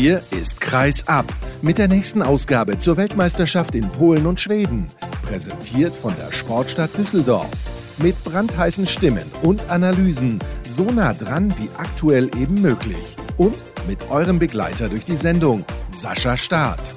Hier ist Kreis ab mit der nächsten Ausgabe zur Weltmeisterschaft in Polen und Schweden. Präsentiert von der Sportstadt Düsseldorf. Mit brandheißen Stimmen und Analysen, so nah dran wie aktuell eben möglich. Und mit eurem Begleiter durch die Sendung, Sascha Staat.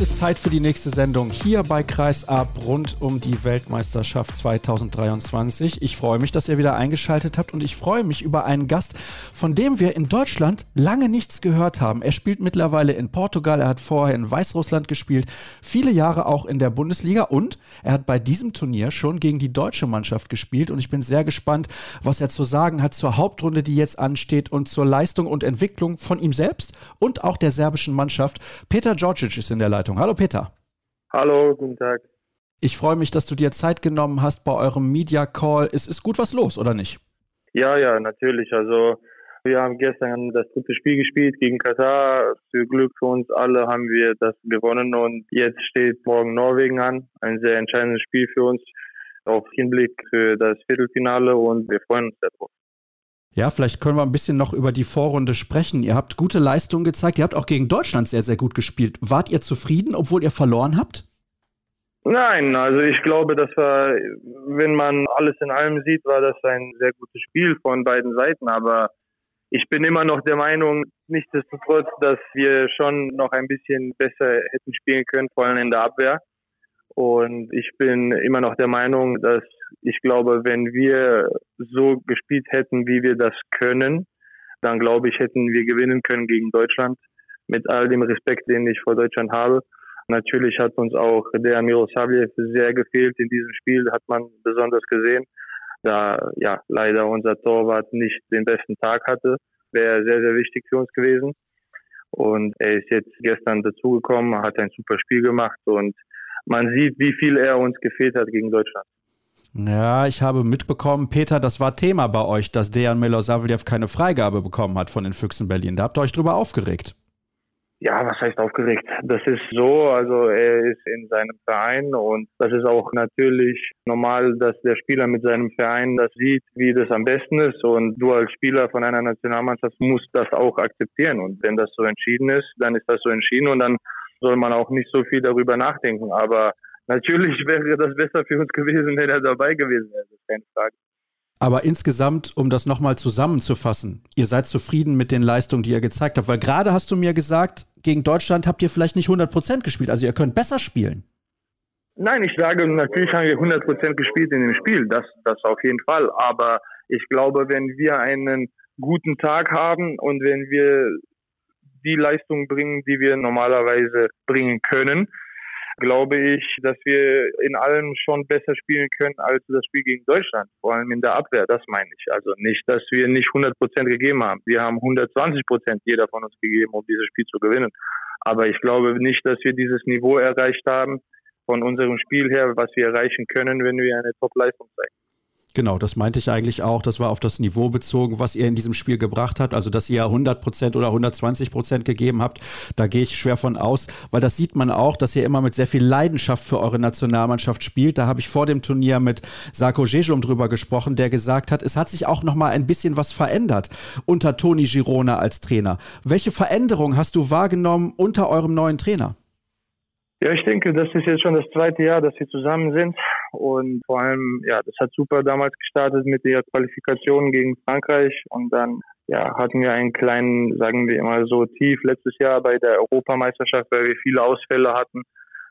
Es ist Zeit für die nächste Sendung hier bei Kreis Ab rund um die Weltmeisterschaft 2023. Ich freue mich, dass ihr wieder eingeschaltet habt und ich freue mich über einen Gast, von dem wir in Deutschland lange nichts gehört haben. Er spielt mittlerweile in Portugal, er hat vorher in Weißrussland gespielt, viele Jahre auch in der Bundesliga und er hat bei diesem Turnier schon gegen die deutsche Mannschaft gespielt und ich bin sehr gespannt, was er zu sagen hat zur Hauptrunde, die jetzt ansteht und zur Leistung und Entwicklung von ihm selbst und auch der serbischen Mannschaft. Peter Djordjic ist in der Leitung. Leitung. Hallo Peter. Hallo, guten Tag. Ich freue mich, dass du dir Zeit genommen hast bei eurem Media Call. Es ist gut was los, oder nicht? Ja, ja, natürlich. Also wir haben gestern das dritte Spiel gespielt gegen Katar. Für Glück für uns alle haben wir das gewonnen und jetzt steht morgen Norwegen an. Ein sehr entscheidendes Spiel für uns auf Hinblick für das Viertelfinale und wir freuen uns darauf. Ja, vielleicht können wir ein bisschen noch über die Vorrunde sprechen. Ihr habt gute Leistungen gezeigt. Ihr habt auch gegen Deutschland sehr, sehr gut gespielt. Wart ihr zufrieden, obwohl ihr verloren habt? Nein, also ich glaube, das war, wenn man alles in allem sieht, war das ein sehr gutes Spiel von beiden Seiten. Aber ich bin immer noch der Meinung, nichtsdestotrotz, dass wir schon noch ein bisschen besser hätten spielen können, vor allem in der Abwehr. Und ich bin immer noch der Meinung, dass ich glaube, wenn wir so gespielt hätten, wie wir das können, dann glaube ich, hätten wir gewinnen können gegen Deutschland. Mit all dem Respekt, den ich vor Deutschland habe. Natürlich hat uns auch der Miroslavljev sehr gefehlt in diesem Spiel, hat man besonders gesehen. Da ja leider unser Torwart nicht den besten Tag hatte, wäre sehr, sehr wichtig für uns gewesen. Und er ist jetzt gestern dazugekommen, hat ein super Spiel gemacht und man sieht, wie viel er uns gefehlt hat gegen Deutschland. Ja, ich habe mitbekommen, Peter, das war Thema bei euch, dass Dejan Milosavljev keine Freigabe bekommen hat von den Füchsen Berlin. Da habt ihr euch drüber aufgeregt. Ja, was heißt aufgeregt? Das ist so, also er ist in seinem Verein und das ist auch natürlich normal, dass der Spieler mit seinem Verein das sieht, wie das am besten ist und du als Spieler von einer Nationalmannschaft musst das auch akzeptieren und wenn das so entschieden ist, dann ist das so entschieden und dann soll man auch nicht so viel darüber nachdenken. Aber natürlich wäre das besser für uns gewesen, wenn er dabei gewesen wäre. Keine Frage. Aber insgesamt, um das nochmal zusammenzufassen, ihr seid zufrieden mit den Leistungen, die ihr gezeigt habt. Weil gerade hast du mir gesagt, gegen Deutschland habt ihr vielleicht nicht 100% gespielt. Also ihr könnt besser spielen. Nein, ich sage, natürlich haben wir 100% gespielt in dem Spiel. Das, das auf jeden Fall. Aber ich glaube, wenn wir einen guten Tag haben und wenn wir die Leistung bringen, die wir normalerweise bringen können, glaube ich, dass wir in allem schon besser spielen können als das Spiel gegen Deutschland, vor allem in der Abwehr, das meine ich. Also nicht, dass wir nicht 100 Prozent gegeben haben. Wir haben 120 Prozent jeder von uns gegeben, um dieses Spiel zu gewinnen. Aber ich glaube nicht, dass wir dieses Niveau erreicht haben von unserem Spiel her, was wir erreichen können, wenn wir eine Top-Leistung zeigen. Genau, das meinte ich eigentlich auch. Das war auf das Niveau bezogen, was ihr in diesem Spiel gebracht habt. Also, dass ihr 100 Prozent oder 120 Prozent gegeben habt, da gehe ich schwer von aus, weil das sieht man auch, dass ihr immer mit sehr viel Leidenschaft für eure Nationalmannschaft spielt. Da habe ich vor dem Turnier mit Sarko Jejum drüber gesprochen, der gesagt hat, es hat sich auch noch mal ein bisschen was verändert unter Toni Girona als Trainer. Welche Veränderung hast du wahrgenommen unter eurem neuen Trainer? Ja, ich denke, das ist jetzt schon das zweite Jahr, dass wir zusammen sind. Und vor allem, ja, das hat super damals gestartet mit der Qualifikation gegen Frankreich. Und dann, ja, hatten wir einen kleinen, sagen wir immer so, Tief letztes Jahr bei der Europameisterschaft, weil wir viele Ausfälle hatten,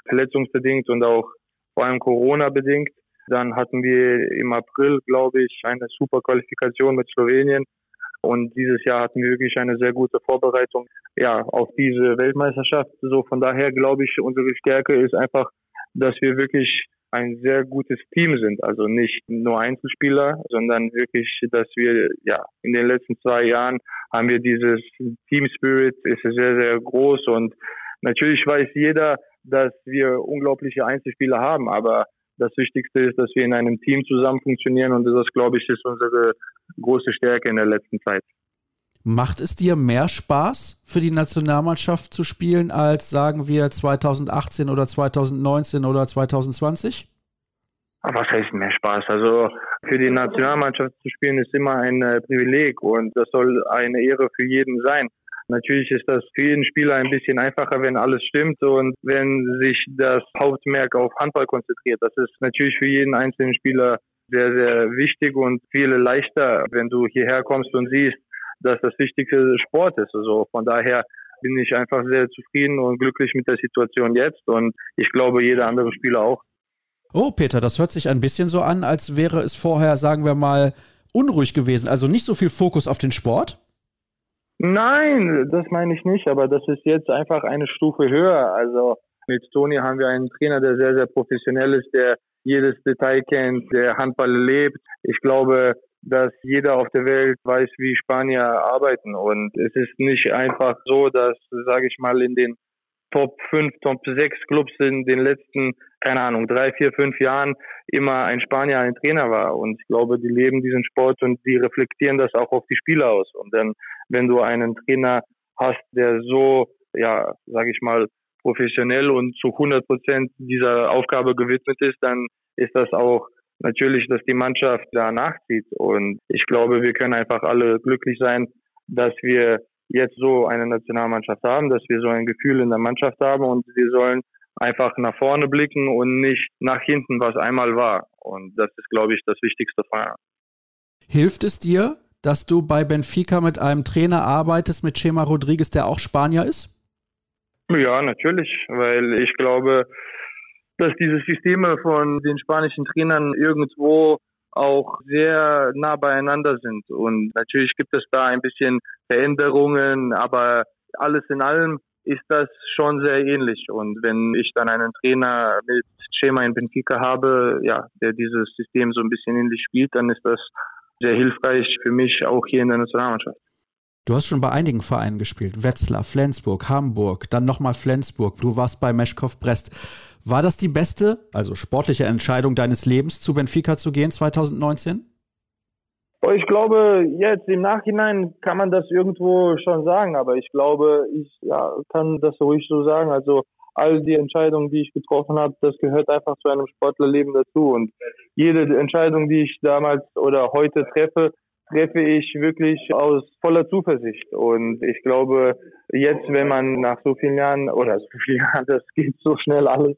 verletzungsbedingt und auch vor allem Corona-bedingt. Dann hatten wir im April, glaube ich, eine super Qualifikation mit Slowenien. Und dieses Jahr hatten wir wirklich eine sehr gute Vorbereitung ja, auf diese Weltmeisterschaft. So von daher glaube ich, unsere Stärke ist einfach, dass wir wirklich ein sehr gutes Team sind. Also nicht nur Einzelspieler, sondern wirklich, dass wir ja in den letzten zwei Jahren haben wir dieses Team Spirit ist sehr, sehr groß und natürlich weiß jeder, dass wir unglaubliche Einzelspieler haben, aber das Wichtigste ist, dass wir in einem Team zusammen funktionieren und das, glaube ich, ist unsere große Stärke in der letzten Zeit. Macht es dir mehr Spaß, für die Nationalmannschaft zu spielen, als sagen wir 2018 oder 2019 oder 2020? was heißt mehr Spaß? Also für die Nationalmannschaft zu spielen ist immer ein äh, Privileg und das soll eine Ehre für jeden sein. Natürlich ist das für jeden Spieler ein bisschen einfacher, wenn alles stimmt und wenn sich das Hauptmerk auf Handball konzentriert. Das ist natürlich für jeden einzelnen Spieler sehr, sehr wichtig und viel leichter, wenn du hierher kommst und siehst, dass das wichtigste Sport ist. Also von daher bin ich einfach sehr zufrieden und glücklich mit der Situation jetzt und ich glaube jeder andere Spieler auch. Oh, Peter, das hört sich ein bisschen so an, als wäre es vorher, sagen wir mal, unruhig gewesen. Also nicht so viel Fokus auf den Sport? Nein, das meine ich nicht, aber das ist jetzt einfach eine Stufe höher. Also mit Toni haben wir einen Trainer, der sehr, sehr professionell ist, der jedes Detail kennt, der Handball lebt. Ich glaube, dass jeder auf der Welt weiß, wie Spanier arbeiten. Und es ist nicht einfach so, dass, sage ich mal, in den Top 5, Top 6 Clubs in den letzten, keine Ahnung, drei, vier, fünf Jahren immer ein Spanier ein Trainer war. Und ich glaube, die leben diesen Sport und die reflektieren das auch auf die Spieler aus. Und dann, wenn du einen Trainer hast, der so, ja, sage ich mal, professionell und zu 100 Prozent dieser Aufgabe gewidmet ist, dann ist das auch natürlich, dass die Mannschaft da nachzieht. Und ich glaube, wir können einfach alle glücklich sein, dass wir jetzt so eine Nationalmannschaft haben, dass wir so ein Gefühl in der Mannschaft haben und wir sollen einfach nach vorne blicken und nicht nach hinten, was einmal war. Und das ist, glaube ich, das Wichtigste. Hilft es dir, dass du bei Benfica mit einem Trainer arbeitest, mit Chema Rodriguez, der auch Spanier ist? Ja, natürlich, weil ich glaube, dass diese Systeme von den spanischen Trainern irgendwo auch sehr nah beieinander sind. Und natürlich gibt es da ein bisschen Veränderungen, aber alles in allem ist das schon sehr ähnlich. Und wenn ich dann einen Trainer mit Schema in Benfica habe, ja, der dieses System so ein bisschen ähnlich spielt, dann ist das sehr hilfreich für mich auch hier in der Nationalmannschaft. Du hast schon bei einigen Vereinen gespielt. Wetzlar, Flensburg, Hamburg, dann nochmal Flensburg. Du warst bei Meschkow Brest. War das die beste, also sportliche Entscheidung deines Lebens, zu Benfica zu gehen 2019? Ich glaube, jetzt im Nachhinein kann man das irgendwo schon sagen, aber ich glaube, ich ja, kann das ruhig so sagen. Also all die Entscheidungen, die ich getroffen habe, das gehört einfach zu einem Sportlerleben dazu. Und jede Entscheidung, die ich damals oder heute treffe, treffe ich wirklich aus voller Zuversicht. Und ich glaube, jetzt, wenn man nach so vielen Jahren oder so vielen Jahren, das geht so schnell alles,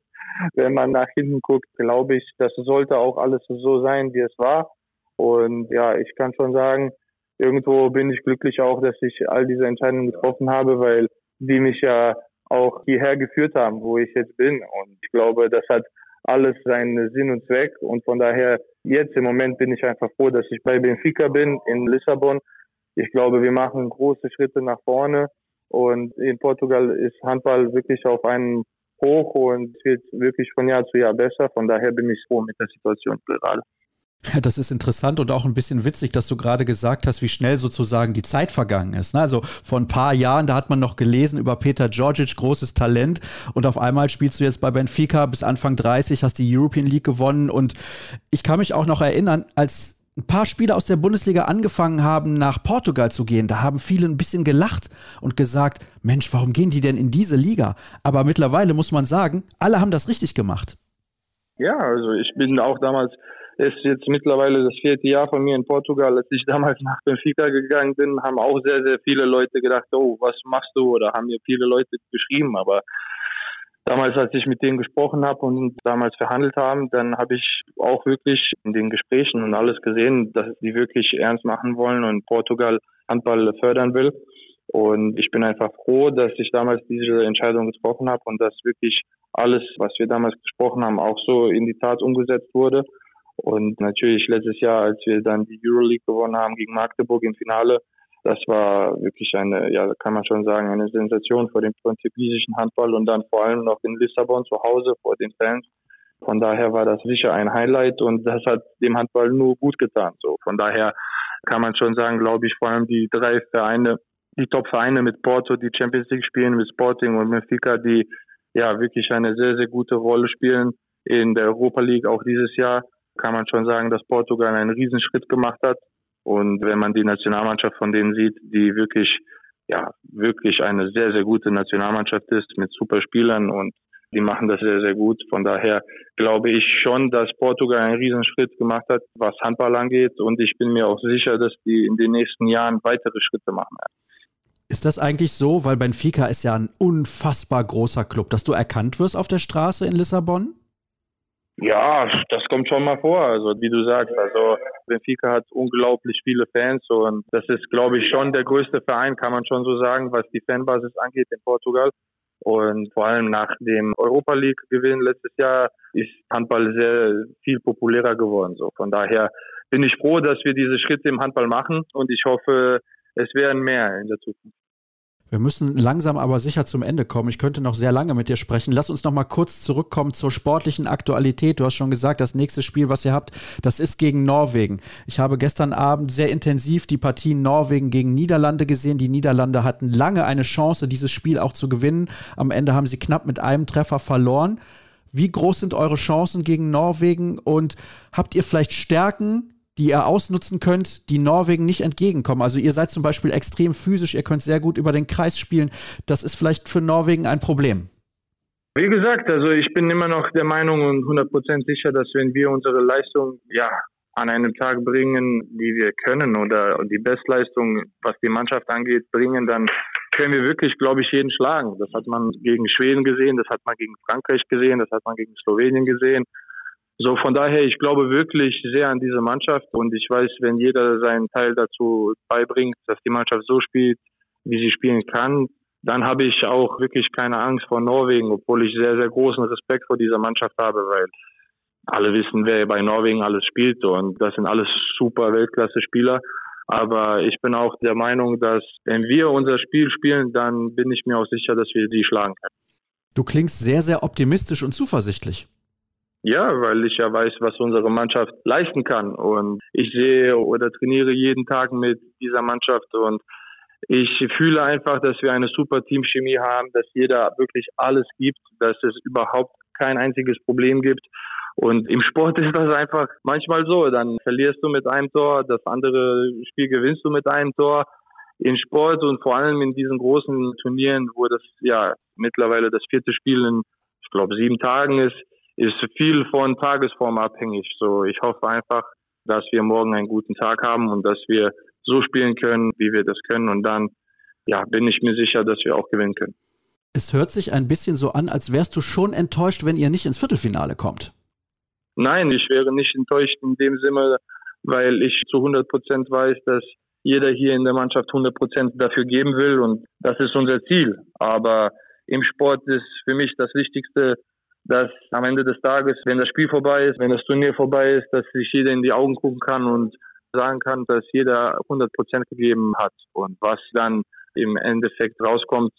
wenn man nach hinten guckt, glaube ich, das sollte auch alles so sein, wie es war. Und ja, ich kann schon sagen, irgendwo bin ich glücklich auch, dass ich all diese Entscheidungen getroffen habe, weil die mich ja auch hierher geführt haben, wo ich jetzt bin. Und ich glaube, das hat alles seinen Sinn und Zweck. Und von daher, jetzt im Moment bin ich einfach froh, dass ich bei Benfica bin in Lissabon. Ich glaube, wir machen große Schritte nach vorne. Und in Portugal ist Handball wirklich auf einem Hoch und wird wirklich von Jahr zu Jahr besser. Von daher bin ich froh mit der Situation gerade. Das ist interessant und auch ein bisschen witzig, dass du gerade gesagt hast, wie schnell sozusagen die Zeit vergangen ist. Ne? Also vor ein paar Jahren, da hat man noch gelesen über Peter Georgic, großes Talent und auf einmal spielst du jetzt bei Benfica bis Anfang 30, hast die European League gewonnen und ich kann mich auch noch erinnern, als ein paar Spieler aus der Bundesliga angefangen haben, nach Portugal zu gehen, da haben viele ein bisschen gelacht und gesagt, Mensch, warum gehen die denn in diese Liga? Aber mittlerweile muss man sagen, alle haben das richtig gemacht. Ja, also ich bin auch damals ist jetzt mittlerweile das vierte Jahr von mir in Portugal. Als ich damals nach Benfica gegangen bin, haben auch sehr, sehr viele Leute gedacht, oh, was machst du? Oder haben mir viele Leute geschrieben. Aber damals, als ich mit denen gesprochen habe und damals verhandelt haben, dann habe ich auch wirklich in den Gesprächen und alles gesehen, dass die wirklich ernst machen wollen und Portugal Handball fördern will. Und ich bin einfach froh, dass ich damals diese Entscheidung getroffen habe und dass wirklich alles, was wir damals gesprochen haben, auch so in die Tat umgesetzt wurde. Und natürlich letztes Jahr, als wir dann die Euroleague gewonnen haben gegen Magdeburg im Finale, das war wirklich eine, ja, kann man schon sagen, eine Sensation vor dem portugiesischen Handball und dann vor allem noch in Lissabon zu Hause vor den Fans. Von daher war das sicher ein Highlight und das hat dem Handball nur gut getan. So, von daher kann man schon sagen, glaube ich, vor allem die drei Vereine, die Top-Vereine mit Porto, die Champions League spielen, mit Sporting und Benfica, die ja wirklich eine sehr, sehr gute Rolle spielen in der Europa League auch dieses Jahr kann man schon sagen, dass Portugal einen Riesenschritt gemacht hat. Und wenn man die Nationalmannschaft von denen sieht, die wirklich, ja, wirklich eine sehr, sehr gute Nationalmannschaft ist mit super Spielern und Die machen das sehr, sehr gut. Von daher glaube ich schon, dass Portugal einen Riesenschritt gemacht hat, was Handball angeht. Und ich bin mir auch sicher, dass die in den nächsten Jahren weitere Schritte machen werden. Ist das eigentlich so, weil Benfica ist ja ein unfassbar großer Club, dass du erkannt wirst auf der Straße in Lissabon? Ja, das kommt schon mal vor. Also wie du sagst, also Benfica hat unglaublich viele Fans und das ist, glaube ich, schon der größte Verein, kann man schon so sagen, was die Fanbasis angeht in Portugal. Und vor allem nach dem Europa League Gewinn letztes Jahr ist Handball sehr viel populärer geworden. So von daher bin ich froh, dass wir diese Schritte im Handball machen und ich hoffe, es werden mehr in der Zukunft. Wir müssen langsam aber sicher zum Ende kommen. Ich könnte noch sehr lange mit dir sprechen. Lass uns noch mal kurz zurückkommen zur sportlichen Aktualität. Du hast schon gesagt, das nächste Spiel, was ihr habt, das ist gegen Norwegen. Ich habe gestern Abend sehr intensiv die Partie Norwegen gegen Niederlande gesehen. Die Niederlande hatten lange eine Chance, dieses Spiel auch zu gewinnen. Am Ende haben sie knapp mit einem Treffer verloren. Wie groß sind eure Chancen gegen Norwegen und habt ihr vielleicht Stärken, die ihr ausnutzen könnt, die Norwegen nicht entgegenkommen. Also ihr seid zum Beispiel extrem physisch, ihr könnt sehr gut über den Kreis spielen. Das ist vielleicht für Norwegen ein Problem. Wie gesagt, also ich bin immer noch der Meinung und 100% sicher, dass wenn wir unsere Leistung ja an einem Tag bringen, die wir können oder die Bestleistung, was die Mannschaft angeht, bringen, dann können wir wirklich, glaube ich, jeden schlagen. Das hat man gegen Schweden gesehen, das hat man gegen Frankreich gesehen, das hat man gegen Slowenien gesehen. So von daher, ich glaube wirklich sehr an diese Mannschaft und ich weiß, wenn jeder seinen Teil dazu beibringt, dass die Mannschaft so spielt, wie sie spielen kann, dann habe ich auch wirklich keine Angst vor Norwegen, obwohl ich sehr, sehr großen Respekt vor dieser Mannschaft habe, weil alle wissen, wer bei Norwegen alles spielt und das sind alles super Weltklasse-Spieler. Aber ich bin auch der Meinung, dass wenn wir unser Spiel spielen, dann bin ich mir auch sicher, dass wir die schlagen können. Du klingst sehr, sehr optimistisch und zuversichtlich. Ja, weil ich ja weiß, was unsere Mannschaft leisten kann. Und ich sehe oder trainiere jeden Tag mit dieser Mannschaft und ich fühle einfach, dass wir eine super Teamchemie haben, dass jeder wirklich alles gibt, dass es überhaupt kein einziges Problem gibt. Und im Sport ist das einfach manchmal so. Dann verlierst du mit einem Tor, das andere Spiel gewinnst du mit einem Tor. In Sport und vor allem in diesen großen Turnieren, wo das ja mittlerweile das vierte Spiel in, ich glaube, sieben Tagen ist, ist viel von Tagesform abhängig. So, ich hoffe einfach, dass wir morgen einen guten Tag haben und dass wir so spielen können, wie wir das können. Und dann, ja, bin ich mir sicher, dass wir auch gewinnen können. Es hört sich ein bisschen so an, als wärst du schon enttäuscht, wenn ihr nicht ins Viertelfinale kommt. Nein, ich wäre nicht enttäuscht in dem Sinne, weil ich zu 100 Prozent weiß, dass jeder hier in der Mannschaft 100 Prozent dafür geben will und das ist unser Ziel. Aber im Sport ist für mich das Wichtigste, dass am Ende des Tages, wenn das Spiel vorbei ist, wenn das Turnier vorbei ist, dass sich jeder in die Augen gucken kann und sagen kann, dass jeder 100 Prozent gegeben hat. Und was dann im Endeffekt rauskommt,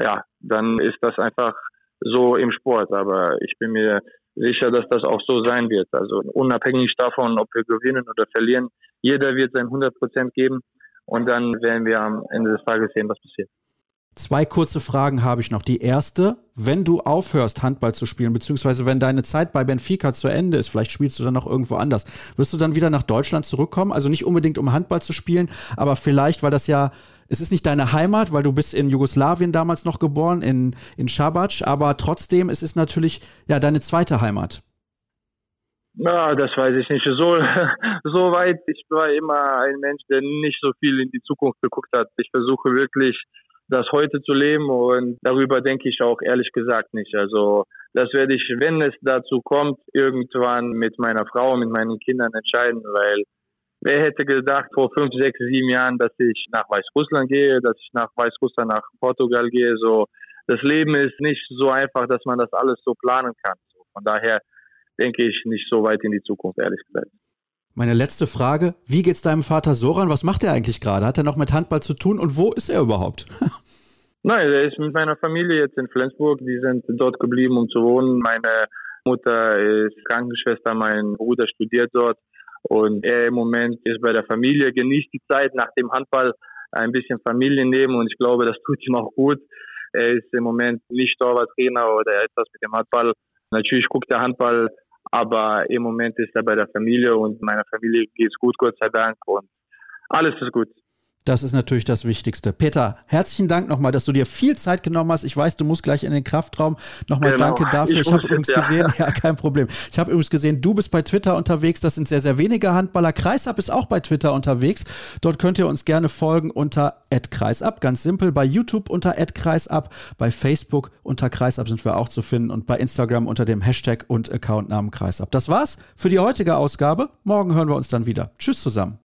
ja, dann ist das einfach so im Sport. Aber ich bin mir sicher, dass das auch so sein wird. Also unabhängig davon, ob wir gewinnen oder verlieren, jeder wird sein 100 Prozent geben. Und dann werden wir am Ende des Tages sehen, was passiert. Zwei kurze Fragen habe ich noch. Die erste, wenn du aufhörst, Handball zu spielen, beziehungsweise wenn deine Zeit bei Benfica zu Ende ist, vielleicht spielst du dann noch irgendwo anders, wirst du dann wieder nach Deutschland zurückkommen? Also nicht unbedingt, um Handball zu spielen, aber vielleicht, weil das ja, es ist nicht deine Heimat, weil du bist in Jugoslawien damals noch geboren, in, in Schabac, aber trotzdem, es ist natürlich, ja, deine zweite Heimat. Na, das weiß ich nicht. So, so weit, ich war immer ein Mensch, der nicht so viel in die Zukunft geguckt hat. Ich versuche wirklich, das heute zu leben und darüber denke ich auch ehrlich gesagt nicht. Also das werde ich, wenn es dazu kommt, irgendwann mit meiner Frau, mit meinen Kindern entscheiden, weil wer hätte gedacht vor fünf, sechs, sieben Jahren, dass ich nach Weißrussland gehe, dass ich nach Weißrussland, nach Portugal gehe. So, das Leben ist nicht so einfach, dass man das alles so planen kann. Von daher denke ich nicht so weit in die Zukunft, ehrlich gesagt. Meine letzte Frage, wie geht's deinem Vater Soran? Was macht er eigentlich gerade? Hat er noch mit Handball zu tun und wo ist er überhaupt? Nein, er ist mit meiner Familie jetzt in Flensburg. Die sind dort geblieben, um zu wohnen. Meine Mutter ist Krankenschwester, mein Bruder studiert dort und er im Moment ist bei der Familie, genießt die Zeit nach dem Handball ein bisschen Familienleben und ich glaube, das tut ihm auch gut. Er ist im Moment nicht Torwarttrainer oder etwas mit dem Handball. Natürlich guckt er Handball aber im Moment ist er bei der Familie und meiner Familie geht es gut, Gott sei Dank. Und alles ist gut. Das ist natürlich das Wichtigste. Peter, herzlichen Dank nochmal, dass du dir viel Zeit genommen hast. Ich weiß, du musst gleich in den Kraftraum. Nochmal genau. danke dafür. Ich, ich habe übrigens ja. gesehen, ja, kein Problem. Ich habe übrigens gesehen, du bist bei Twitter unterwegs. Das sind sehr, sehr wenige Handballer. Kreisab ist auch bei Twitter unterwegs. Dort könnt ihr uns gerne folgen unter @kreisab, ganz simpel. Bei YouTube unter @kreisab, bei Facebook unter Kreisab sind wir auch zu finden und bei Instagram unter dem Hashtag und Accountnamen Kreisab. Das war's für die heutige Ausgabe. Morgen hören wir uns dann wieder. Tschüss zusammen.